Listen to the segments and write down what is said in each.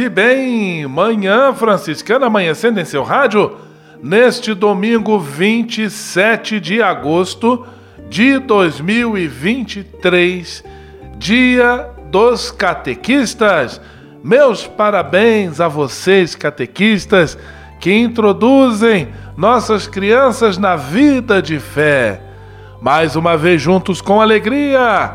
E bem, manhã franciscana amanhecendo em seu rádio, neste domingo 27 de agosto de 2023, dia dos catequistas. Meus parabéns a vocês, catequistas, que introduzem nossas crianças na vida de fé. Mais uma vez juntos com alegria,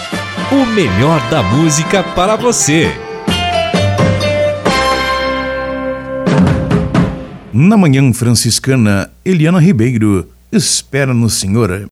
O melhor da música para você. Na Manhã Franciscana, Eliana Ribeiro espera no Senhor.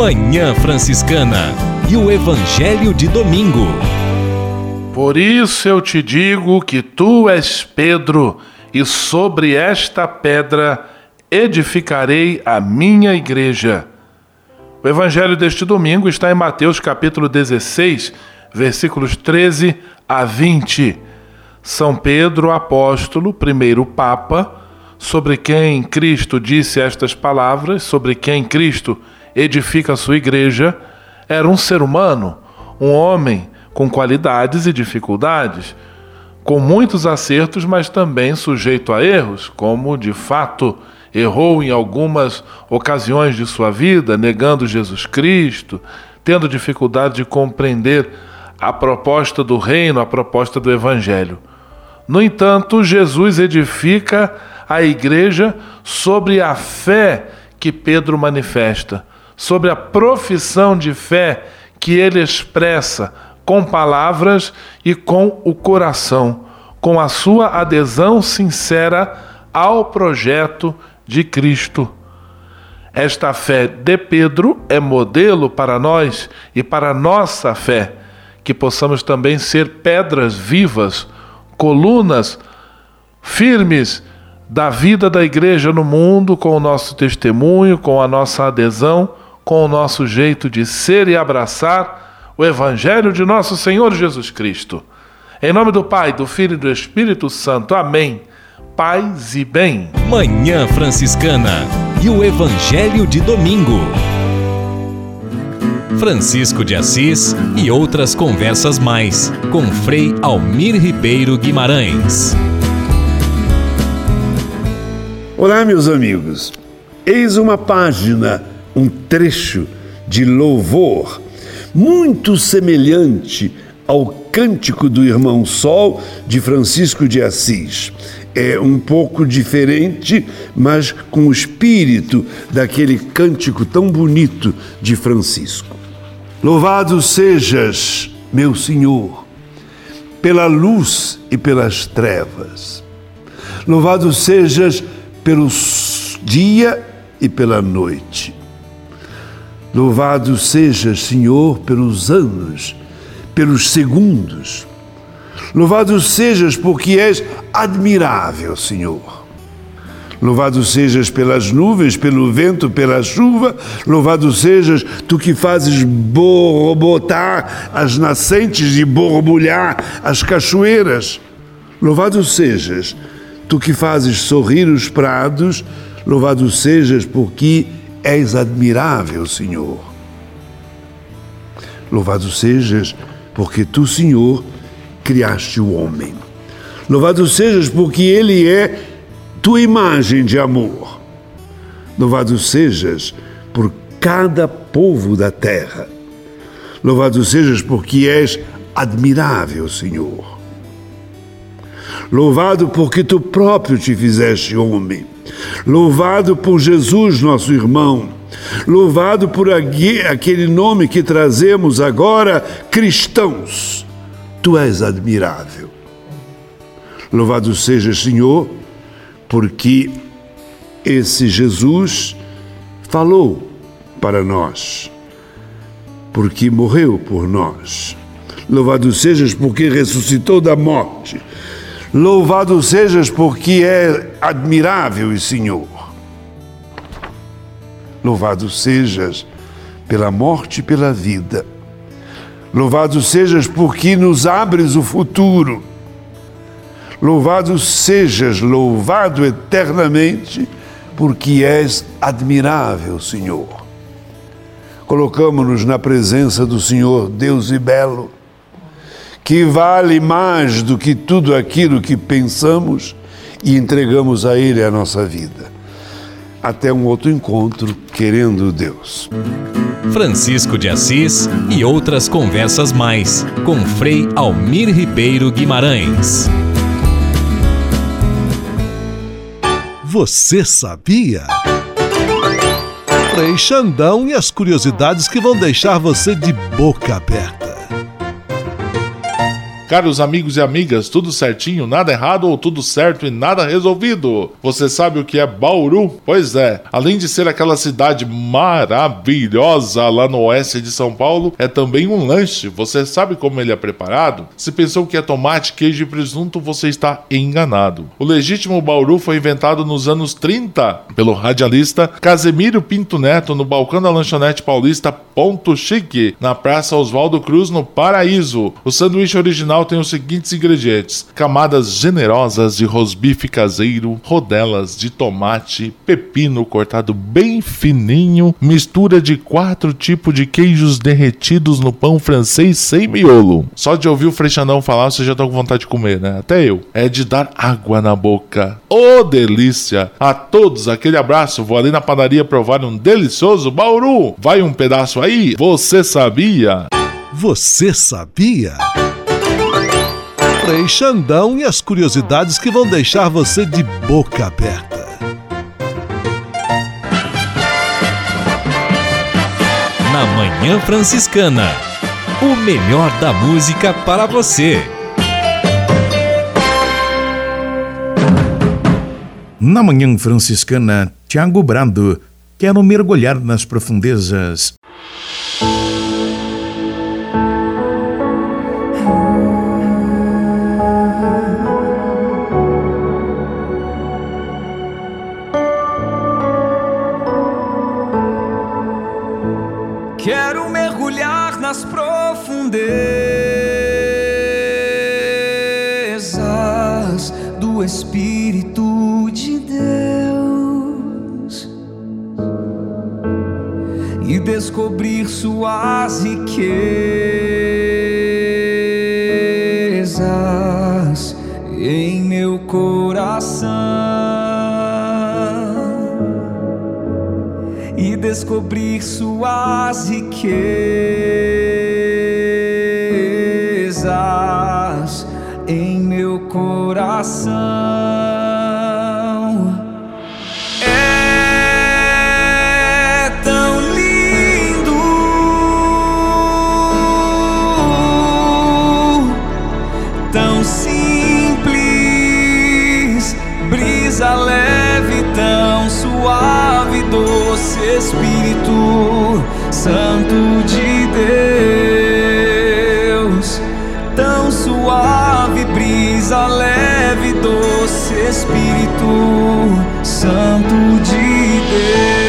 Manhã Franciscana e o Evangelho de Domingo. Por isso eu te digo que tu és Pedro, e sobre esta pedra edificarei a minha igreja. O evangelho deste domingo está em Mateus capítulo 16, versículos 13 a 20. São Pedro, apóstolo, primeiro papa, sobre quem Cristo disse estas palavras, sobre quem Cristo edifica a sua igreja, era um ser humano, um homem com qualidades e dificuldades, com muitos acertos, mas também sujeito a erros, como de fato errou em algumas ocasiões de sua vida, negando Jesus Cristo, tendo dificuldade de compreender a proposta do reino, a proposta do evangelho. No entanto, Jesus edifica a igreja sobre a fé que Pedro manifesta, sobre a profissão de fé que ele expressa com palavras e com o coração, com a sua adesão sincera ao projeto de Cristo. Esta fé de Pedro é modelo para nós e para nossa fé, que possamos também ser pedras vivas, colunas firmes da vida da igreja no mundo, com o nosso testemunho, com a nossa adesão, com o nosso jeito de ser e abraçar o Evangelho de nosso Senhor Jesus Cristo. Em nome do Pai, do Filho e do Espírito Santo. Amém. Paz e bem. Manhã Franciscana e o Evangelho de Domingo. Francisco de Assis e outras conversas mais com Frei Almir Ribeiro Guimarães. Olá, meus amigos. Eis uma página, um trecho de louvor muito semelhante ao Cântico do Irmão Sol de Francisco de Assis. É um pouco diferente, mas com o espírito daquele cântico tão bonito de Francisco. Louvado sejas, meu Senhor, pela luz e pelas trevas. Louvado sejas pelo dia e pela noite. Louvado sejas, Senhor, pelos anos, pelos segundos. Louvado sejas porque és admirável, Senhor. Louvado sejas pelas nuvens, pelo vento, pela chuva. Louvado sejas tu que fazes borbotar as nascentes e borbulhar as cachoeiras. Louvado sejas tu que fazes sorrir os prados. Louvado sejas porque és admirável, Senhor. Louvado sejas porque tu, Senhor, criaste o homem. Louvado sejas porque ele é tua imagem de amor. Louvado sejas por cada povo da terra. Louvado sejas porque és admirável, Senhor. Louvado porque tu próprio te fizeste homem. Louvado por Jesus, nosso irmão. Louvado por aquele nome que trazemos agora, cristãos. Tu és admirável. Louvado seja, Senhor, porque esse Jesus falou para nós, porque morreu por nós. Louvado sejas porque ressuscitou da morte. Louvado sejas porque é admirável Senhor. Louvado sejas pela morte e pela vida. Louvado sejas porque nos abres o futuro. Louvado sejas, louvado eternamente, porque és admirável, Senhor. Colocamos-nos na presença do Senhor, Deus e belo, que vale mais do que tudo aquilo que pensamos e entregamos a Ele a nossa vida. Até um outro encontro, querendo Deus. Francisco de Assis e outras conversas mais, com Frei Almir Ribeiro Guimarães. Você sabia? Frei Xandão e as curiosidades que vão deixar você de boca aberta. Caros amigos e amigas, tudo certinho, nada errado ou tudo certo e nada resolvido? Você sabe o que é Bauru? Pois é, além de ser aquela cidade maravilhosa lá no oeste de São Paulo, é também um lanche. Você sabe como ele é preparado? Se pensou que é tomate, queijo e presunto, você está enganado. O legítimo Bauru foi inventado nos anos 30 pelo radialista Casemiro Pinto Neto no balcão da lanchonete paulista Ponto Chique, na Praça Oswaldo Cruz, no Paraíso. O sanduíche original tem os seguintes ingredientes: camadas generosas de rosbife caseiro, rodelas de tomate, pepino cortado bem fininho, mistura de quatro tipos de queijos derretidos no pão francês sem miolo. Só de ouvir o Freixandão falar, você já tá com vontade de comer, né? Até eu. É de dar água na boca. Ô, oh, delícia! A todos, aquele abraço. Vou ali na padaria provar um delicioso Bauru. Vai um pedaço aí? Você sabia? Você sabia? Frei Xandão e as curiosidades que vão deixar você de boca aberta. Na Manhã Franciscana, o melhor da música para você. Na Manhã Franciscana, Tiago Brado, quero mergulhar nas profundezas descobrir suas riquezas em meu coração e descobrir suas riquezas em meu coração. Doce Espírito Santo de Deus, tão suave brisa leve, doce Espírito Santo de Deus.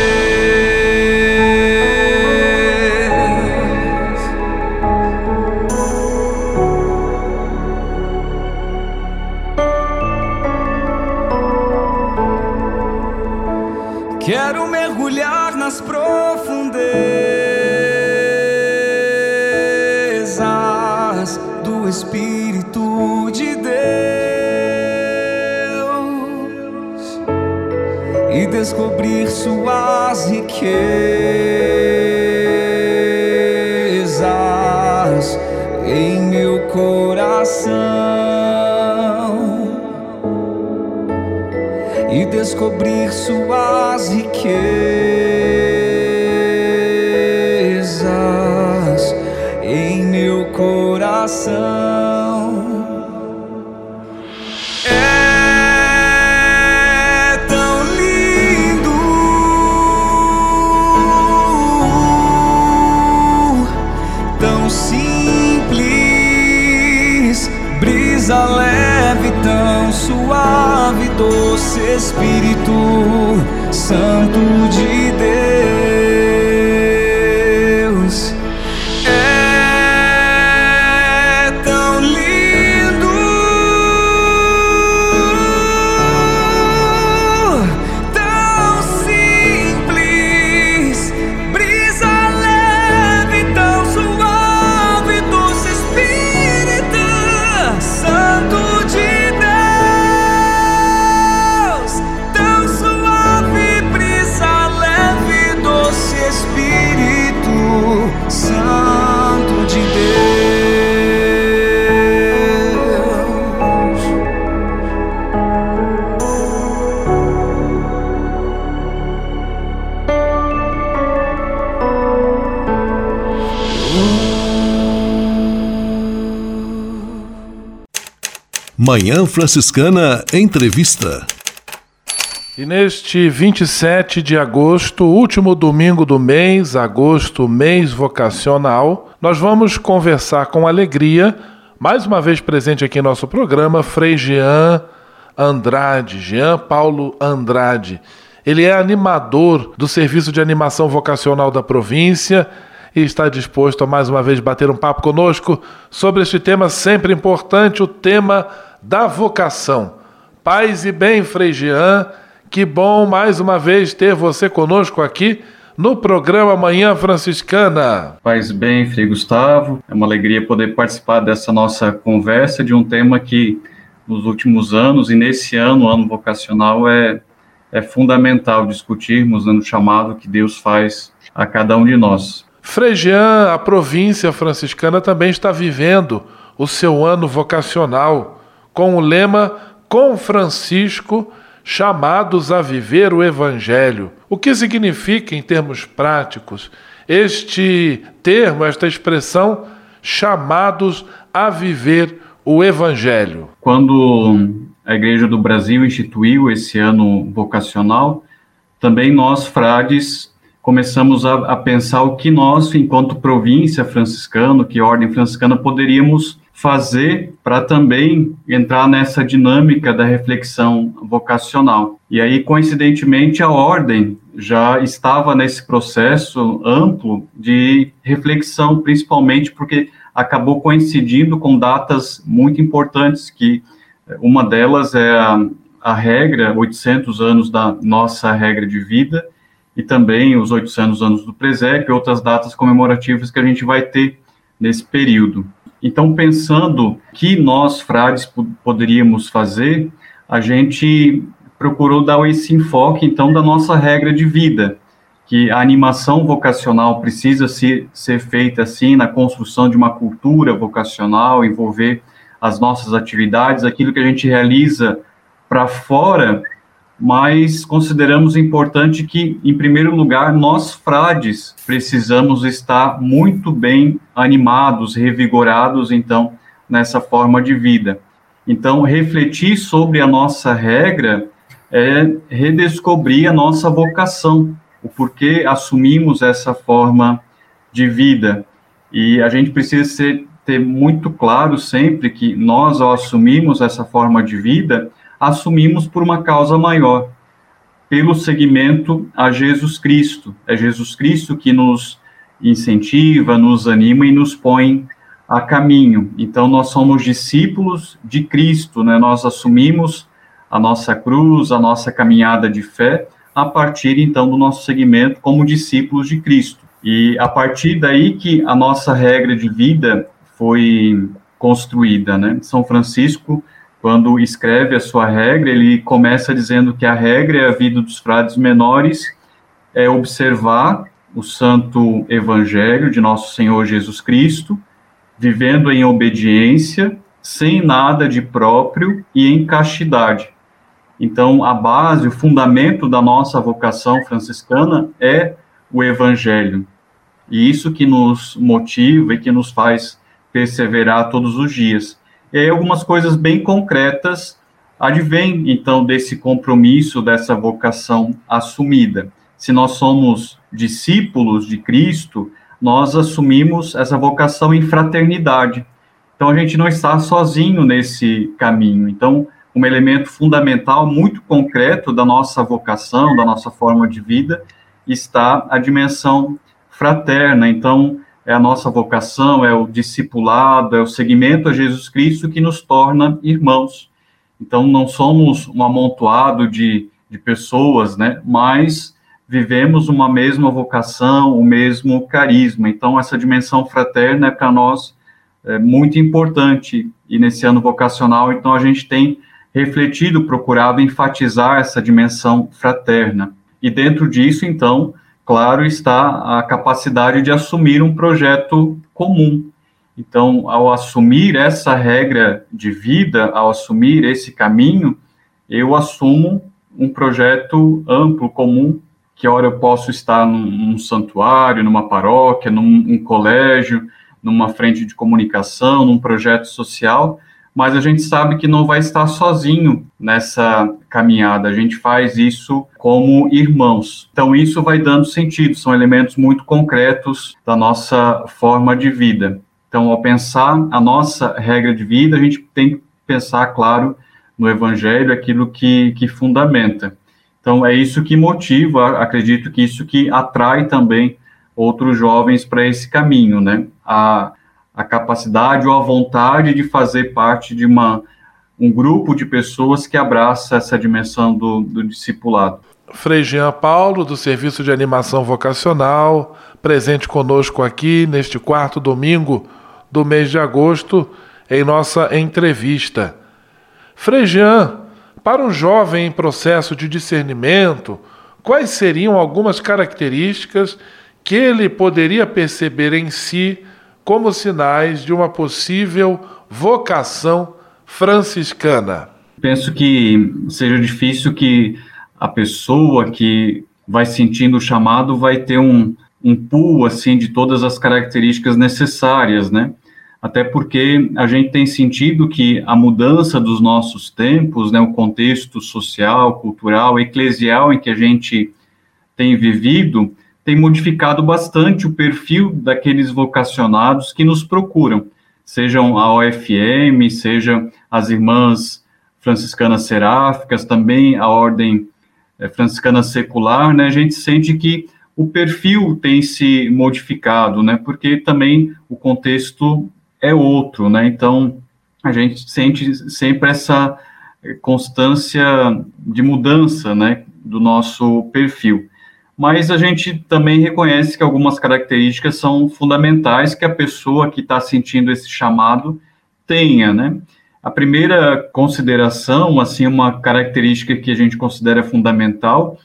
Santo Manhã Franciscana Entrevista. E neste 27 de agosto, último domingo do mês, agosto, mês vocacional, nós vamos conversar com alegria, mais uma vez presente aqui em nosso programa, Frei Jean Andrade, Jean Paulo Andrade. Ele é animador do Serviço de Animação Vocacional da província e está disposto a mais uma vez bater um papo conosco sobre este tema sempre importante, o tema da vocação. Paz e bem, Frei Jean, que bom mais uma vez ter você conosco aqui no programa Manhã Franciscana. Paz bem, Frei Gustavo, é uma alegria poder participar dessa nossa conversa de um tema que nos últimos anos e nesse ano, ano vocacional, é, é fundamental discutirmos no chamado que Deus faz a cada um de nós. Frei Jean, a província franciscana também está vivendo o seu ano vocacional com o lema Com Francisco, chamados a viver o Evangelho. O que significa, em termos práticos, este termo, esta expressão, chamados a viver o Evangelho? Quando a Igreja do Brasil instituiu esse ano vocacional, também nós, frades, começamos a, a pensar o que nós, enquanto província franciscana, que ordem franciscana, poderíamos fazer para também entrar nessa dinâmica da reflexão vocacional. E aí, coincidentemente, a ordem já estava nesse processo amplo de reflexão, principalmente porque acabou coincidindo com datas muito importantes, que uma delas é a, a regra, 800 anos da nossa regra de vida, e também os 800 anos do presépio outras datas comemorativas que a gente vai ter nesse período. Então, pensando que nós, frades, poderíamos fazer, a gente procurou dar esse enfoque, então, da nossa regra de vida, que a animação vocacional precisa ser, ser feita, assim, na construção de uma cultura vocacional, envolver as nossas atividades, aquilo que a gente realiza para fora, mas consideramos importante que, em primeiro lugar, nós, frades, precisamos estar muito bem animados, revigorados, então, nessa forma de vida. Então, refletir sobre a nossa regra é redescobrir a nossa vocação, o porquê assumimos essa forma de vida. E a gente precisa ser, ter muito claro sempre que nós, ao assumirmos essa forma de vida, assumimos por uma causa maior, pelo seguimento a Jesus Cristo. É Jesus Cristo que nos incentiva, nos anima e nos põe a caminho. Então, nós somos discípulos de Cristo, né? Nós assumimos a nossa cruz, a nossa caminhada de fé, a partir, então, do nosso segmento como discípulos de Cristo. E a partir daí que a nossa regra de vida foi construída, né? São Francisco, quando escreve a sua regra, ele começa dizendo que a regra é a vida dos frades menores, é observar o santo evangelho de nosso Senhor Jesus Cristo, vivendo em obediência, sem nada de próprio e em castidade. Então, a base, o fundamento da nossa vocação franciscana é o evangelho. E isso que nos motiva e que nos faz perseverar todos os dias. E aí, algumas coisas bem concretas advêm, então, desse compromisso, dessa vocação assumida. Se nós somos discípulos de Cristo, nós assumimos essa vocação em fraternidade. Então, a gente não está sozinho nesse caminho. Então, um elemento fundamental, muito concreto da nossa vocação, da nossa forma de vida, está a dimensão fraterna. Então, é a nossa vocação, é o discipulado, é o seguimento a Jesus Cristo que nos torna irmãos. Então, não somos um amontoado de, de pessoas, né? Mas vivemos uma mesma vocação, o mesmo carisma. Então, essa dimensão fraterna é para nós é, muito importante. E nesse ano vocacional, então, a gente tem refletido, procurado enfatizar essa dimensão fraterna. E dentro disso, então, claro, está a capacidade de assumir um projeto comum. Então, ao assumir essa regra de vida, ao assumir esse caminho, eu assumo um projeto amplo, comum, que hora eu posso estar num, num santuário, numa paróquia, num um colégio, numa frente de comunicação, num projeto social, mas a gente sabe que não vai estar sozinho nessa caminhada. A gente faz isso como irmãos. Então, isso vai dando sentido, são elementos muito concretos da nossa forma de vida. Então, ao pensar a nossa regra de vida, a gente tem que pensar, claro, no Evangelho, aquilo que, que fundamenta. Então, é isso que motiva, acredito que isso que atrai também outros jovens para esse caminho, né? A, a capacidade ou a vontade de fazer parte de uma, um grupo de pessoas que abraça essa dimensão do, do discipulado. Frei Jean Paulo, do Serviço de Animação Vocacional, presente conosco aqui neste quarto domingo do mês de agosto, em nossa entrevista. Frei Jean, para um jovem em processo de discernimento, quais seriam algumas características que ele poderia perceber em si como sinais de uma possível vocação franciscana? Penso que seja difícil que a pessoa que vai sentindo o chamado vai ter um, um pool assim de todas as características necessárias, né? Até porque a gente tem sentido que a mudança dos nossos tempos, né, o contexto social, cultural, eclesial em que a gente tem vivido, tem modificado bastante o perfil daqueles vocacionados que nos procuram, sejam a OFM, sejam as irmãs franciscanas seráficas, também a ordem eh, franciscana secular, né? A gente sente que o perfil tem se modificado, né? Porque também o contexto é outro, né? Então a gente sente sempre essa constância de mudança, né, do nosso perfil mas a gente também reconhece que algumas características são fundamentais que a pessoa que está sentindo esse chamado tenha, né? A primeira consideração, assim, uma característica que a gente considera fundamental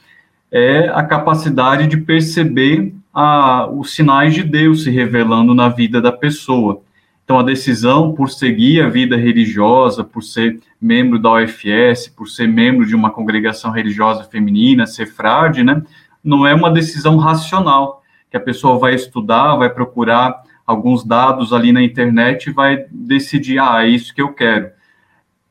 é a capacidade de perceber a, os sinais de Deus se revelando na vida da pessoa. Então, a decisão por seguir a vida religiosa, por ser membro da OFS, por ser membro de uma congregação religiosa feminina, ser frade, né? Não é uma decisão racional, que a pessoa vai estudar, vai procurar alguns dados ali na internet e vai decidir, ah, é isso que eu quero.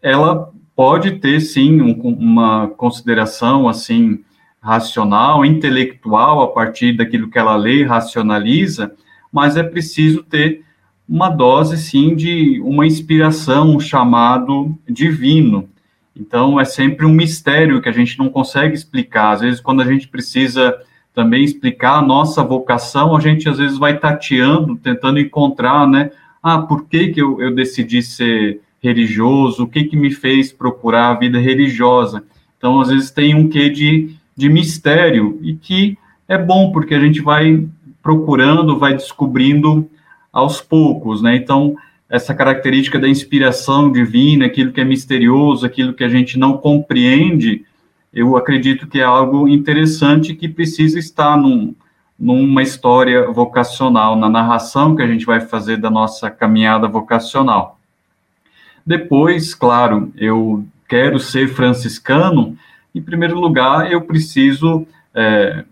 Ela pode ter, sim, um, uma consideração, assim, racional, intelectual, a partir daquilo que ela lê, racionaliza, mas é preciso ter uma dose, sim, de uma inspiração, um chamado divino. Então, é sempre um mistério que a gente não consegue explicar. Às vezes, quando a gente precisa também explicar a nossa vocação, a gente às vezes vai tateando, tentando encontrar, né? Ah, por que, que eu, eu decidi ser religioso? O que, que me fez procurar a vida religiosa? Então, às vezes, tem um quê de, de mistério e que é bom, porque a gente vai procurando, vai descobrindo aos poucos, né? Então, essa característica da inspiração divina, aquilo que é misterioso, aquilo que a gente não compreende, eu acredito que é algo interessante que precisa estar num, numa história vocacional, na narração que a gente vai fazer da nossa caminhada vocacional. Depois, claro, eu quero ser franciscano, em primeiro lugar, eu preciso é,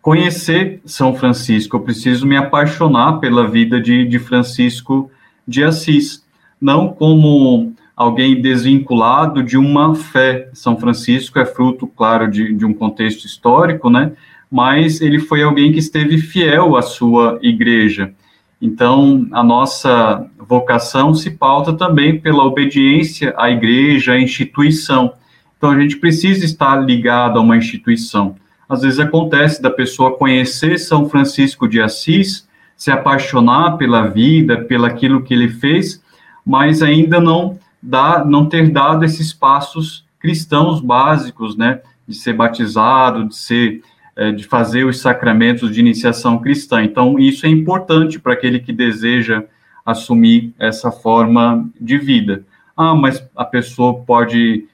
conhecer São Francisco, eu preciso me apaixonar pela vida de, de Francisco de Assis, não como alguém desvinculado de uma fé. São Francisco é fruto, claro, de, de um contexto histórico, né? Mas ele foi alguém que esteve fiel à sua igreja. Então, a nossa vocação se pauta também pela obediência à igreja, à instituição. Então, a gente precisa estar ligado a uma instituição às vezes acontece da pessoa conhecer São Francisco de Assis, se apaixonar pela vida, pelo aquilo que ele fez, mas ainda não dá, não ter dado esses passos cristãos básicos, né, de ser batizado, de ser é, de fazer os sacramentos de iniciação cristã. Então, isso é importante para aquele que deseja assumir essa forma de vida. Ah, mas a pessoa pode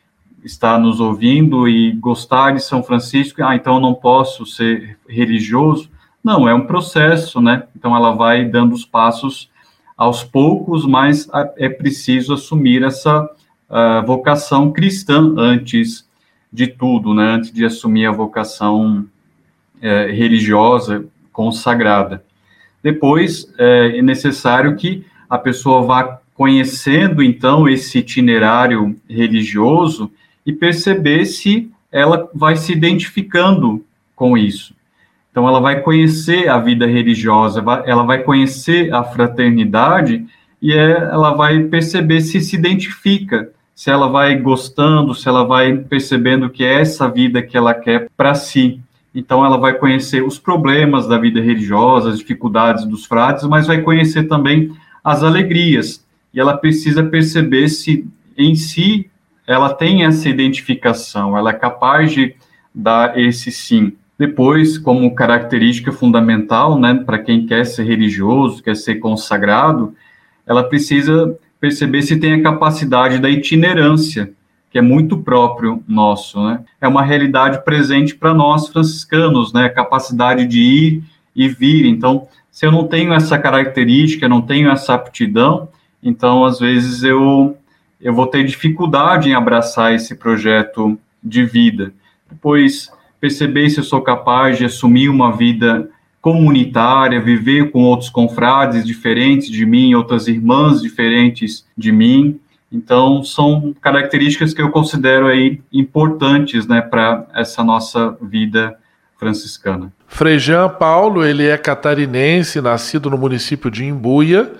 está nos ouvindo e gostar de São Francisco, ah, então eu não posso ser religioso. Não, é um processo, né? Então ela vai dando os passos aos poucos, mas é preciso assumir essa uh, vocação cristã antes de tudo, né? Antes de assumir a vocação uh, religiosa consagrada. Depois é necessário que a pessoa vá conhecendo então esse itinerário religioso e perceber se ela vai se identificando com isso. Então, ela vai conhecer a vida religiosa, ela vai conhecer a fraternidade e é, ela vai perceber se se identifica, se ela vai gostando, se ela vai percebendo que é essa vida que ela quer para si. Então, ela vai conhecer os problemas da vida religiosa, as dificuldades dos frades, mas vai conhecer também as alegrias. E ela precisa perceber se em si ela tem essa identificação, ela é capaz de dar esse sim. Depois, como característica fundamental, né, para quem quer ser religioso, quer ser consagrado, ela precisa perceber se tem a capacidade da itinerância, que é muito próprio nosso, né? É uma realidade presente para nós franciscanos, né? A capacidade de ir e vir. Então, se eu não tenho essa característica, não tenho essa aptidão, então às vezes eu eu vou ter dificuldade em abraçar esse projeto de vida. Depois, perceber se eu sou capaz de assumir uma vida comunitária, viver com outros confrades diferentes de mim, outras irmãs diferentes de mim. Então, são características que eu considero aí importantes, né, para essa nossa vida franciscana. Frei Jean Paulo, ele é catarinense, nascido no município de Imbuia,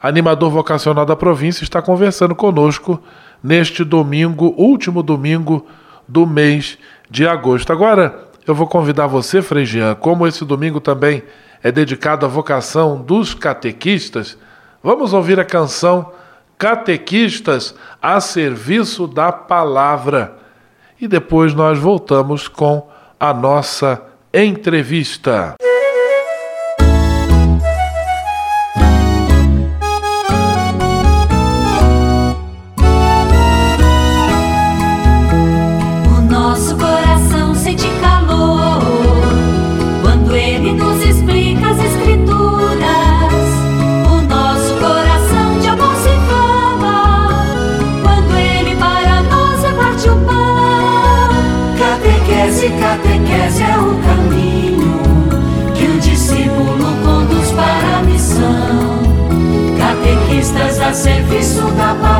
animador vocacional da província, está conversando conosco neste domingo, último domingo do mês de agosto. Agora, eu vou convidar você, Frei Jean, como esse domingo também é dedicado à vocação dos catequistas, vamos ouvir a canção Catequistas a Serviço da Palavra. E depois nós voltamos com a nossa entrevista. Serviço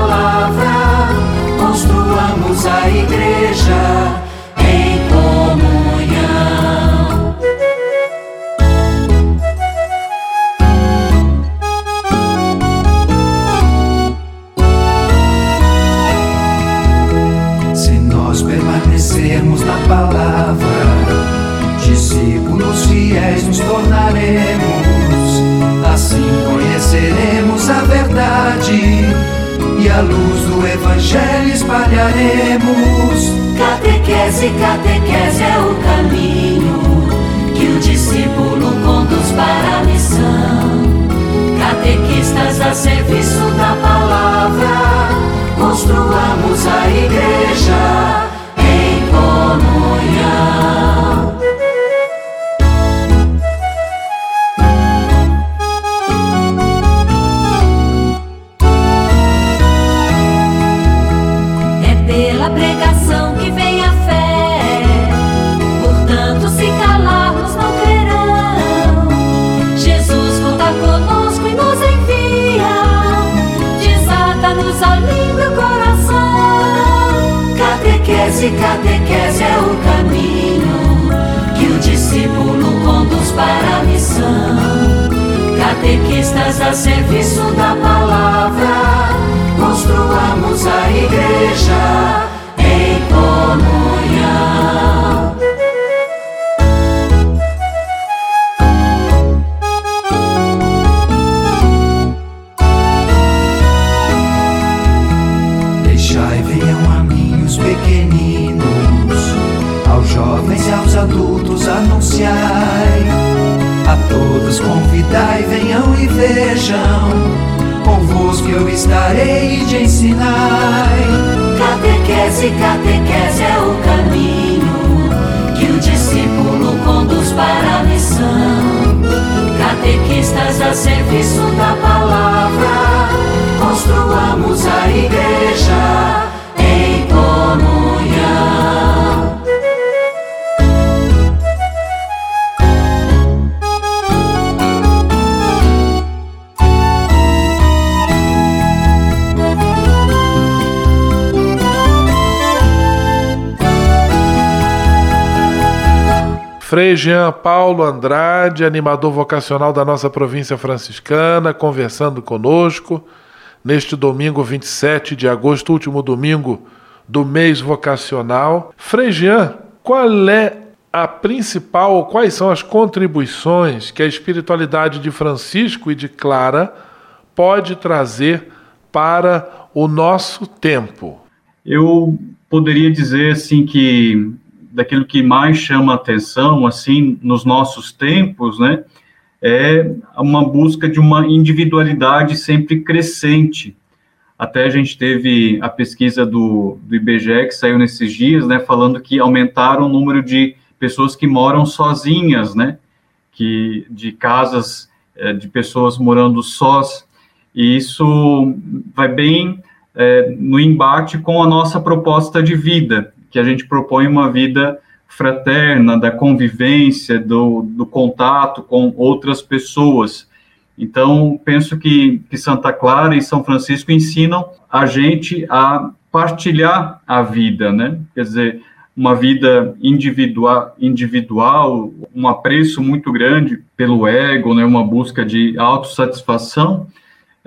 venham e vejam. Convosco eu estarei e te ensinai. Catequese, catequese é o caminho que o discípulo conduz para a missão. Catequistas a serviço da palavra, construamos a igreja Frei Jean Paulo Andrade, animador vocacional da nossa província franciscana, conversando conosco neste domingo 27 de agosto, último domingo do mês vocacional. Frei Jean, qual é a principal, quais são as contribuições que a espiritualidade de Francisco e de Clara pode trazer para o nosso tempo? Eu poderia dizer assim que daquilo que mais chama atenção, assim, nos nossos tempos, né, é uma busca de uma individualidade sempre crescente. Até a gente teve a pesquisa do, do IBGE que saiu nesses dias, né, falando que aumentaram o número de pessoas que moram sozinhas, né, que de casas é, de pessoas morando sós, e isso vai bem é, no embate com a nossa proposta de vida, que a gente propõe uma vida fraterna, da convivência, do, do contato com outras pessoas. Então, penso que, que Santa Clara e São Francisco ensinam a gente a partilhar a vida, né? Quer dizer, uma vida individual, individual, um apreço muito grande pelo ego, né? Uma busca de autossatisfação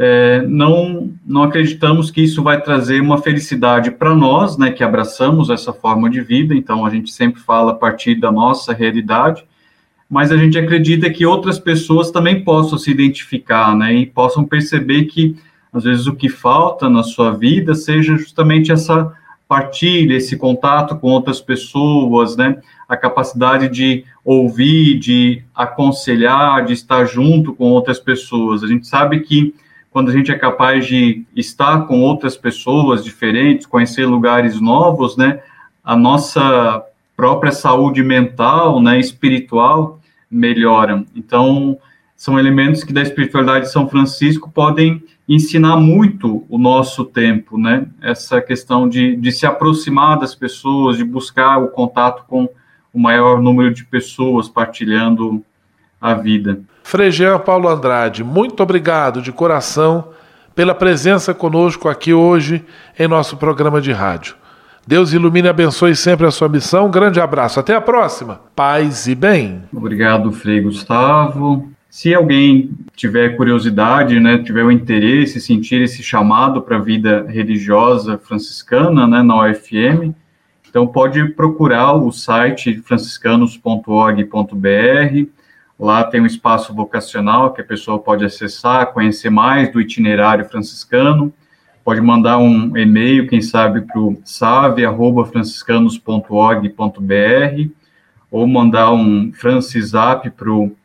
é, não, não acreditamos que isso vai trazer uma felicidade para nós, né, que abraçamos essa forma de vida, então a gente sempre fala a partir da nossa realidade, mas a gente acredita que outras pessoas também possam se identificar, né, e possam perceber que, às vezes, o que falta na sua vida seja justamente essa partilha, esse contato com outras pessoas, né, a capacidade de ouvir, de aconselhar, de estar junto com outras pessoas. A gente sabe que quando a gente é capaz de estar com outras pessoas diferentes, conhecer lugares novos, né, a nossa própria saúde mental, né, espiritual melhora. Então, são elementos que da espiritualidade de São Francisco podem ensinar muito o nosso tempo, né? Essa questão de, de se aproximar das pessoas, de buscar o contato com o maior número de pessoas partilhando a vida. Frei Jean Paulo Andrade, muito obrigado de coração pela presença conosco aqui hoje em nosso programa de rádio. Deus ilumine e abençoe sempre a sua missão. Um grande abraço. Até a próxima. Paz e bem. Obrigado, Frei Gustavo. Se alguém tiver curiosidade, né, tiver o interesse, sentir esse chamado para a vida religiosa franciscana, né, na UFM, então pode procurar o site franciscanos.org.br Lá tem um espaço vocacional que a pessoa pode acessar, conhecer mais do itinerário franciscano, pode mandar um e-mail, quem sabe, para o save.franciscanos.org.br ou mandar um francisap para o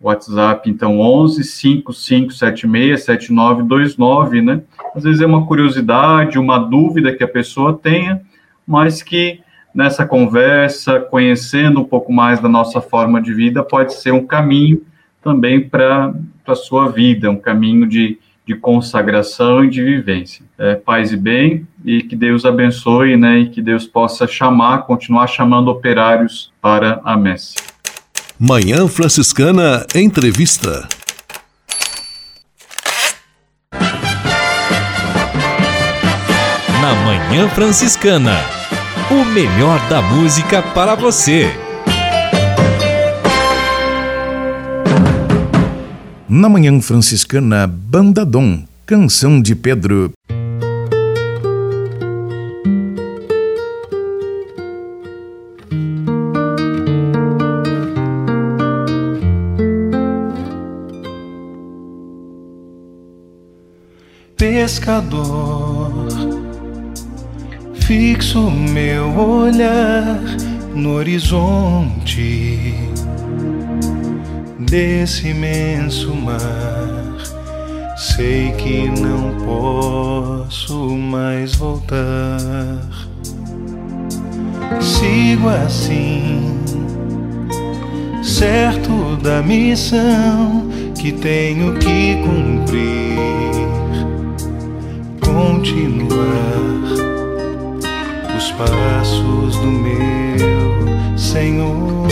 WhatsApp, então, 11 5576 7929, né? Às vezes é uma curiosidade, uma dúvida que a pessoa tenha, mas que nessa conversa, conhecendo um pouco mais da nossa forma de vida, pode ser um caminho também para a sua vida, um caminho de, de consagração e de vivência. É, paz e bem, e que Deus abençoe, né, e que Deus possa chamar, continuar chamando operários para a messe. Manhã Franciscana Entrevista. Na Manhã Franciscana, o melhor da música para você. Na Manhã Franciscana, Banda Dom, Canção de Pedro. pescador. Fixo meu olhar no horizonte desse imenso mar. Sei que não posso mais voltar. Sigo assim, certo da missão que tenho que cumprir continuar passos do meu Senhor.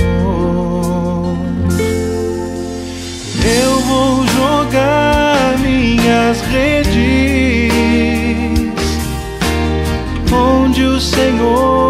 Eu vou jogar minhas redes onde o Senhor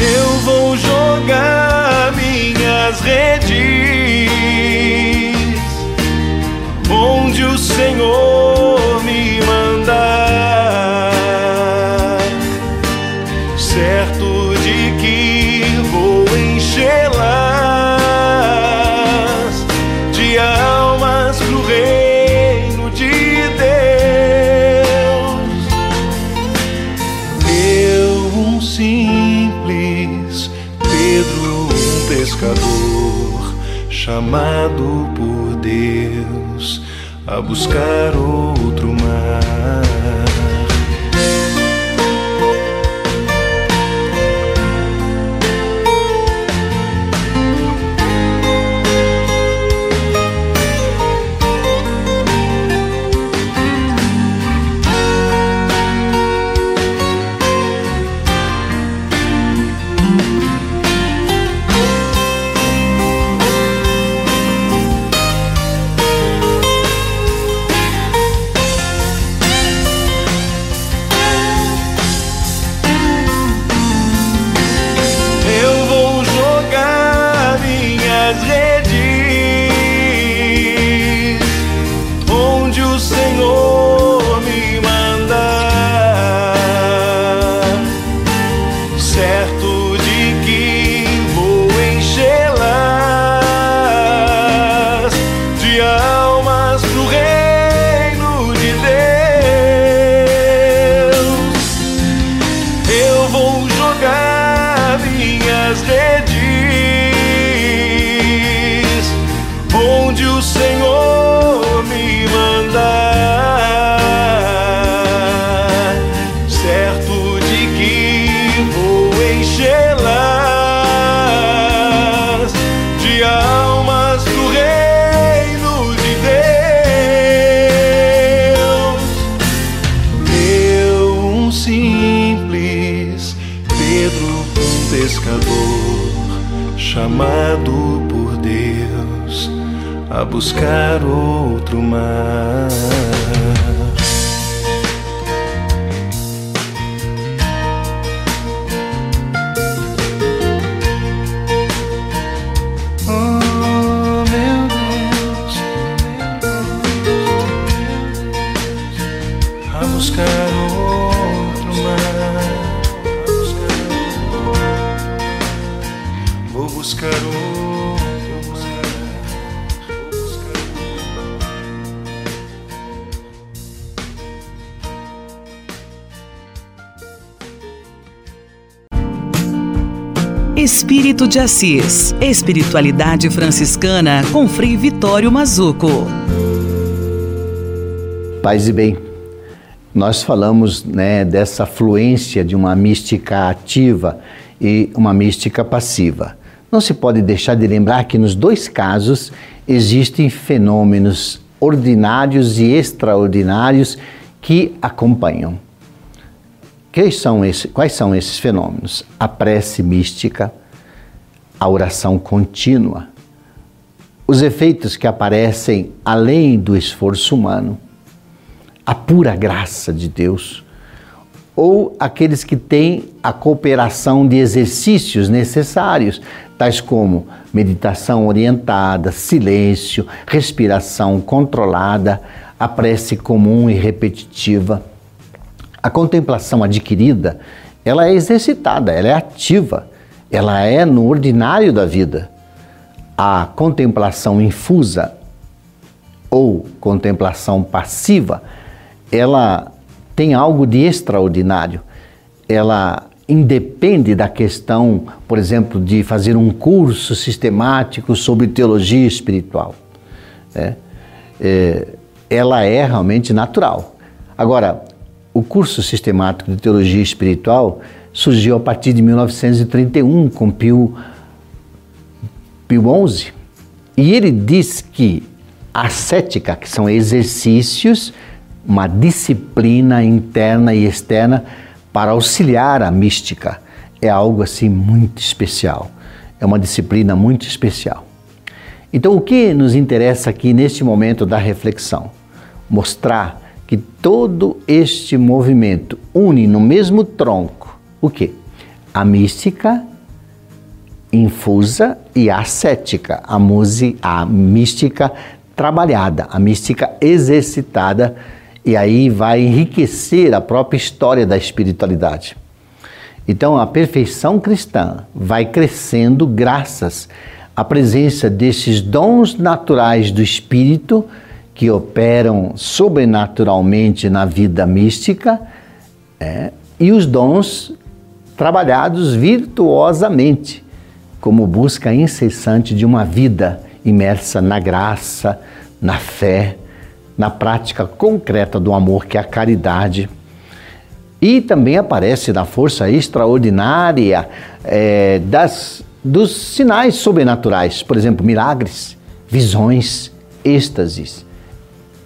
Eu vou jogar minhas redes onde o Senhor me mandar buscar outro mar. Buscar outro mar. Espírito de Assis. Espiritualidade franciscana com Frei Vitório Mazuco. Paz e bem. Nós falamos né, dessa fluência de uma mística ativa e uma mística passiva. Não se pode deixar de lembrar que nos dois casos existem fenômenos ordinários e extraordinários que acompanham. Quais são, esses, quais são esses fenômenos? A prece mística, a oração contínua, os efeitos que aparecem além do esforço humano, a pura graça de Deus, ou aqueles que têm a cooperação de exercícios necessários, tais como meditação orientada, silêncio, respiração controlada, a prece comum e repetitiva. A contemplação adquirida, ela é exercitada, ela é ativa, ela é no ordinário da vida. A contemplação infusa ou contemplação passiva, ela tem algo de extraordinário. Ela independe da questão, por exemplo, de fazer um curso sistemático sobre teologia espiritual. É, é, ela é realmente natural. Agora, o curso sistemático de teologia espiritual surgiu a partir de 1931 com Pio, Pio XI e ele diz que a cética, que são exercícios, uma disciplina interna e externa para auxiliar a mística, é algo assim muito especial. É uma disciplina muito especial. Então, o que nos interessa aqui neste momento da reflexão? Mostrar que todo este movimento une no mesmo tronco o que? A mística infusa e a ascética, a, a mística trabalhada, a mística exercitada, e aí vai enriquecer a própria história da espiritualidade. Então, a perfeição cristã vai crescendo graças à presença desses dons naturais do espírito que operam sobrenaturalmente na vida mística é, e os dons trabalhados virtuosamente, como busca incessante de uma vida imersa na graça, na fé, na prática concreta do amor, que é a caridade. E também aparece na força extraordinária é, das, dos sinais sobrenaturais, por exemplo, milagres, visões, êxtases,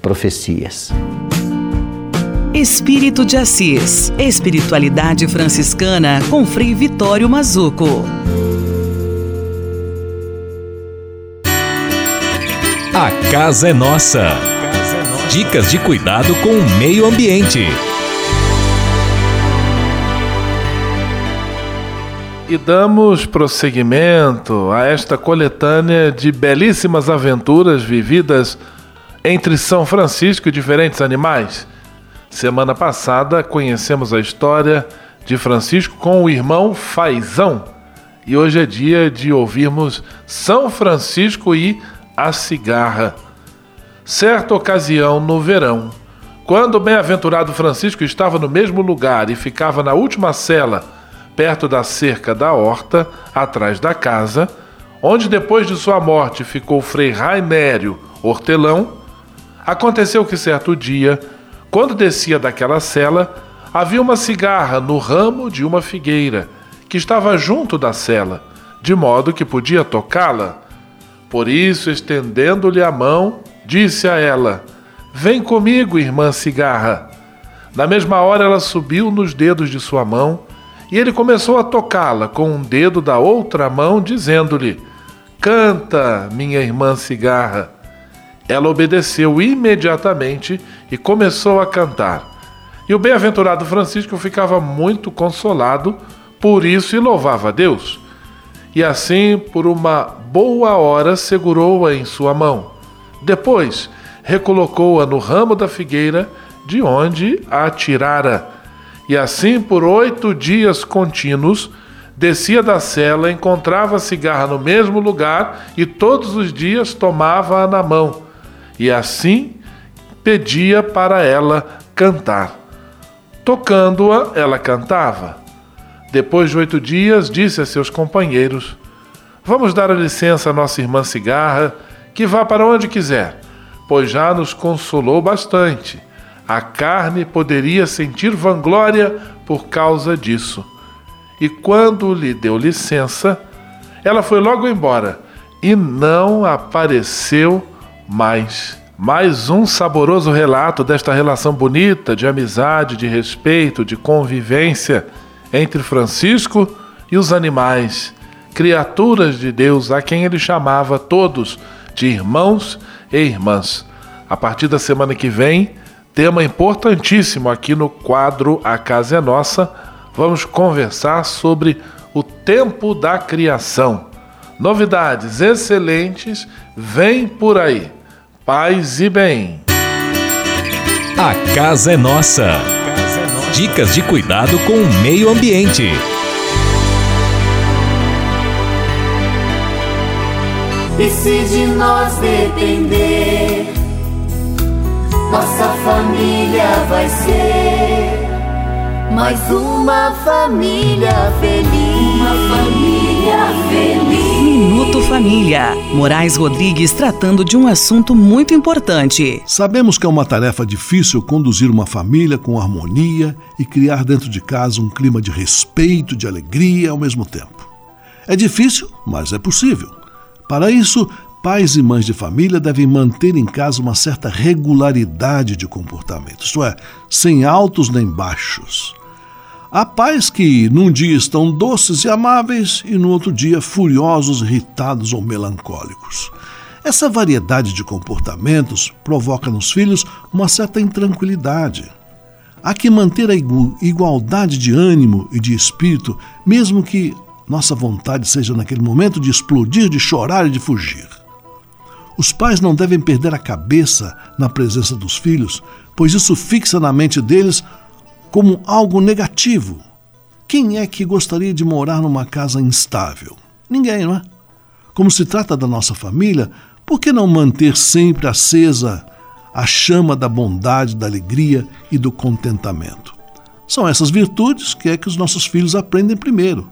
profecias. Espírito de Assis. Espiritualidade franciscana com Frei Vitório Mazuco. A casa é nossa. Dicas de cuidado com o meio ambiente. E damos prosseguimento a esta coletânea de belíssimas aventuras vividas entre São Francisco e diferentes animais. Semana passada conhecemos a história de Francisco com o irmão Faisão. E hoje é dia de ouvirmos São Francisco e a cigarra. Certa ocasião no verão, quando o bem-aventurado Francisco estava no mesmo lugar e ficava na última cela, perto da cerca da horta, atrás da casa, onde depois de sua morte ficou Frei Rainério, hortelão, aconteceu que certo dia, quando descia daquela cela, havia uma cigarra no ramo de uma figueira, que estava junto da cela, de modo que podia tocá-la. Por isso, estendendo-lhe a mão, disse a ela: Vem comigo, irmã cigarra. Na mesma hora, ela subiu nos dedos de sua mão E ele começou a tocá-la com um dedo da outra mão, dizendo-lhe: Canta, minha irmã cigarra. Ela obedeceu imediatamente e começou a cantar. E o bem-aventurado Francisco ficava muito consolado por isso e louvava a Deus. E assim, por uma boa hora, segurou-a em sua mão. Depois, recolocou-a no ramo da figueira, de onde a tirara. E assim, por oito dias contínuos, descia da cela, encontrava a cigarra no mesmo lugar e todos os dias tomava-a na mão. E assim pedia para ela cantar. Tocando-a, ela cantava. Depois de oito dias, disse a seus companheiros: Vamos dar a licença à nossa irmã Cigarra, que vá para onde quiser, pois já nos consolou bastante. A carne poderia sentir vanglória por causa disso. E quando lhe deu licença, ela foi logo embora e não apareceu mais. Mais um saboroso relato desta relação bonita de amizade, de respeito, de convivência entre Francisco e os animais, criaturas de Deus a quem ele chamava todos de irmãos e irmãs. A partir da semana que vem, tema importantíssimo aqui no quadro A Casa é Nossa, vamos conversar sobre o tempo da criação. Novidades excelentes vêm por aí. Paz e bem. A casa é nossa. Dicas de cuidado com o meio ambiente. E se de nós depender, nossa família vai ser mais uma família feliz. Uma família feliz. Minuto Família. Moraes Rodrigues tratando de um assunto muito importante. Sabemos que é uma tarefa difícil conduzir uma família com harmonia e criar dentro de casa um clima de respeito, de alegria ao mesmo tempo. É difícil, mas é possível. Para isso, pais e mães de família devem manter em casa uma certa regularidade de comportamento, isto é, sem altos nem baixos. Há pais que num dia estão doces e amáveis e no outro dia furiosos, irritados ou melancólicos. Essa variedade de comportamentos provoca nos filhos uma certa intranquilidade. Há que manter a igualdade de ânimo e de espírito, mesmo que nossa vontade seja naquele momento de explodir, de chorar e de fugir. Os pais não devem perder a cabeça na presença dos filhos, pois isso fixa na mente deles como algo negativo. Quem é que gostaria de morar numa casa instável? Ninguém, não é? Como se trata da nossa família, por que não manter sempre acesa a chama da bondade, da alegria e do contentamento? São essas virtudes que é que os nossos filhos aprendem primeiro.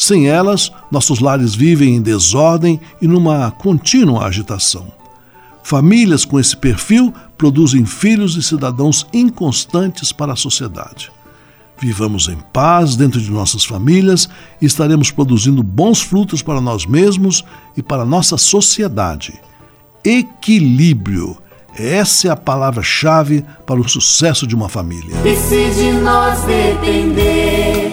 Sem elas, nossos lares vivem em desordem e numa contínua agitação. Famílias com esse perfil produzem filhos e cidadãos inconstantes para a sociedade. Vivamos em paz dentro de nossas famílias e estaremos produzindo bons frutos para nós mesmos e para nossa sociedade. Equilíbrio. Essa é a palavra-chave para o sucesso de uma família. E se de nós depender,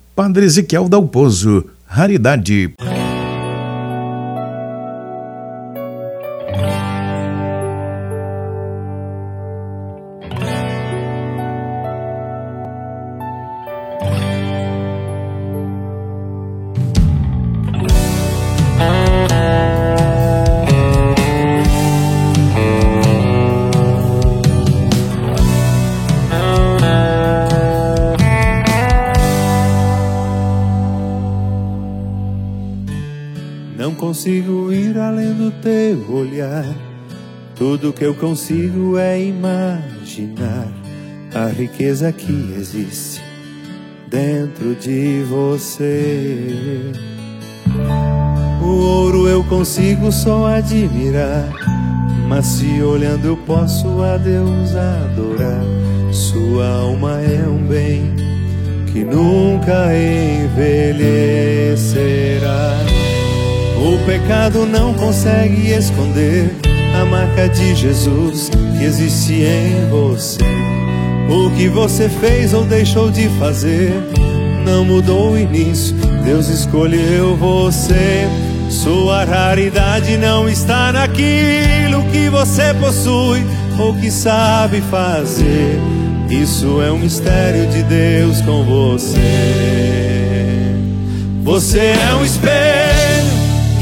Padre Ezequiel Dalpozo, Raridade. Eu consigo é imaginar a riqueza que existe dentro de você. O ouro eu consigo só admirar, mas se olhando eu posso a Deus adorar. Sua alma é um bem que nunca envelhecerá. O pecado não consegue esconder a marca de Jesus que existe em você. O que você fez ou deixou de fazer não mudou o início. Deus escolheu você. Sua raridade não está naquilo que você possui ou que sabe fazer. Isso é um mistério de Deus com você. Você é um espelho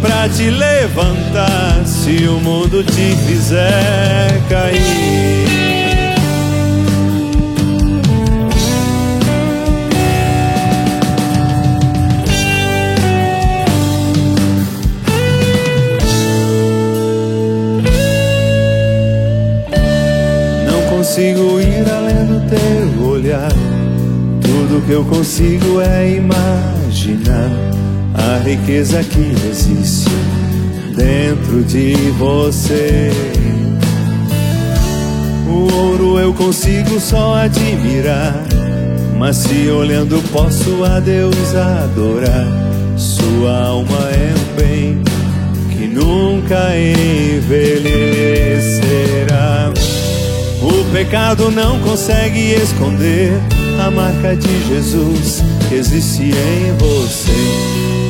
pra te levantar se o mundo te fizer cair. consigo ir além do teu olhar. Tudo que eu consigo é imaginar a riqueza que existe dentro de você. O ouro eu consigo só admirar, mas se olhando posso a Deus adorar. Sua alma é um bem que nunca envelhecerá. O pecado não consegue esconder a marca de Jesus que existe em você.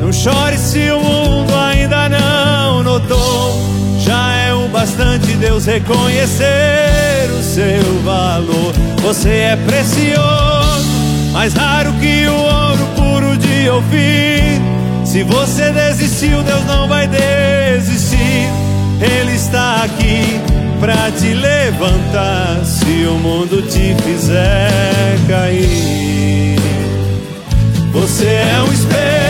Não chore se o mundo ainda não notou. Já é o bastante Deus reconhecer o seu valor. Você é precioso, mais raro que o ouro puro de ouvir. Se você desistiu, Deus não vai desistir. Ele está aqui pra te levantar se o mundo te fizer cair. Você é um espelho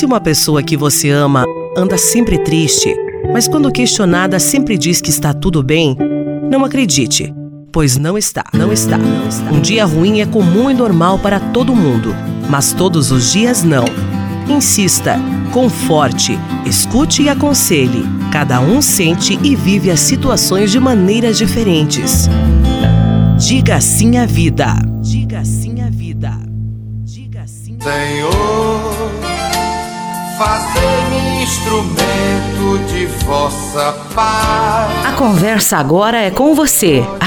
Se uma pessoa que você ama anda sempre triste, mas quando questionada sempre diz que está tudo bem, não acredite pois não está, não está. Um dia ruim é comum e normal para todo mundo, mas todos os dias não. Insista, conforte, escute e aconselhe. Cada um sente e vive as situações de maneiras diferentes. Diga sim à vida. Instrumento de vossa paz. A conversa agora é com você,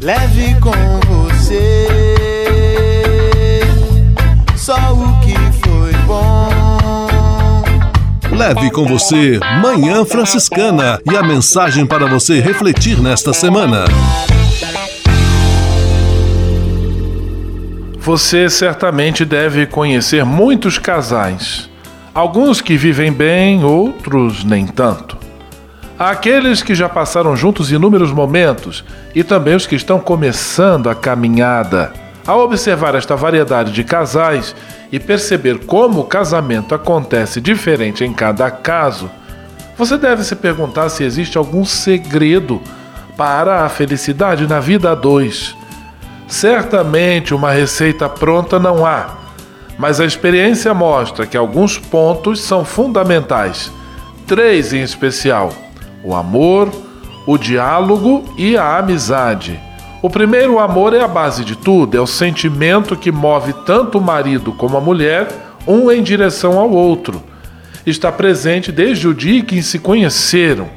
Leve com você só o que foi bom. Leve com você Manhã Franciscana e a mensagem para você refletir nesta semana. Você certamente deve conhecer muitos casais. Alguns que vivem bem, outros nem tanto. Há aqueles que já passaram juntos inúmeros momentos e também os que estão começando a caminhada. Ao observar esta variedade de casais e perceber como o casamento acontece diferente em cada caso, você deve se perguntar se existe algum segredo para a felicidade na vida a dois. Certamente uma receita pronta não há, mas a experiência mostra que alguns pontos são fundamentais, três em especial o amor, o diálogo e a amizade. O primeiro, o amor, é a base de tudo, é o sentimento que move tanto o marido como a mulher, um em direção ao outro. Está presente desde o dia em que se conheceram,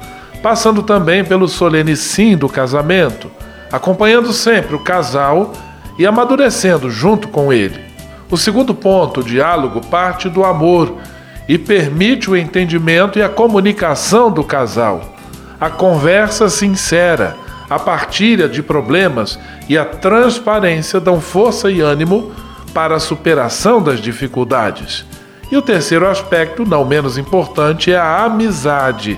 passando também pelo solene sim do casamento, acompanhando sempre o casal e amadurecendo junto com ele. O segundo ponto, o diálogo, parte do amor e permite o entendimento e a comunicação do casal a conversa sincera, a partilha de problemas e a transparência dão força e ânimo para a superação das dificuldades. E o terceiro aspecto, não menos importante, é a amizade.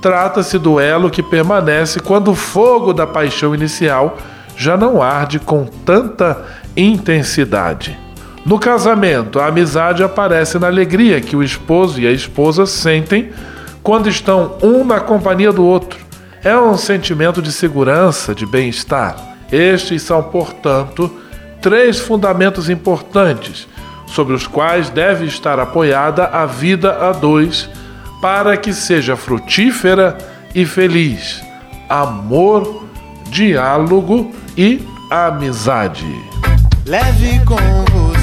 Trata-se do elo que permanece quando o fogo da paixão inicial já não arde com tanta intensidade. No casamento, a amizade aparece na alegria que o esposo e a esposa sentem quando estão um na companhia do outro. É um sentimento de segurança, de bem-estar. Estes são, portanto, três fundamentos importantes sobre os quais deve estar apoiada a vida a dois para que seja frutífera e feliz. Amor, diálogo e amizade. Leve com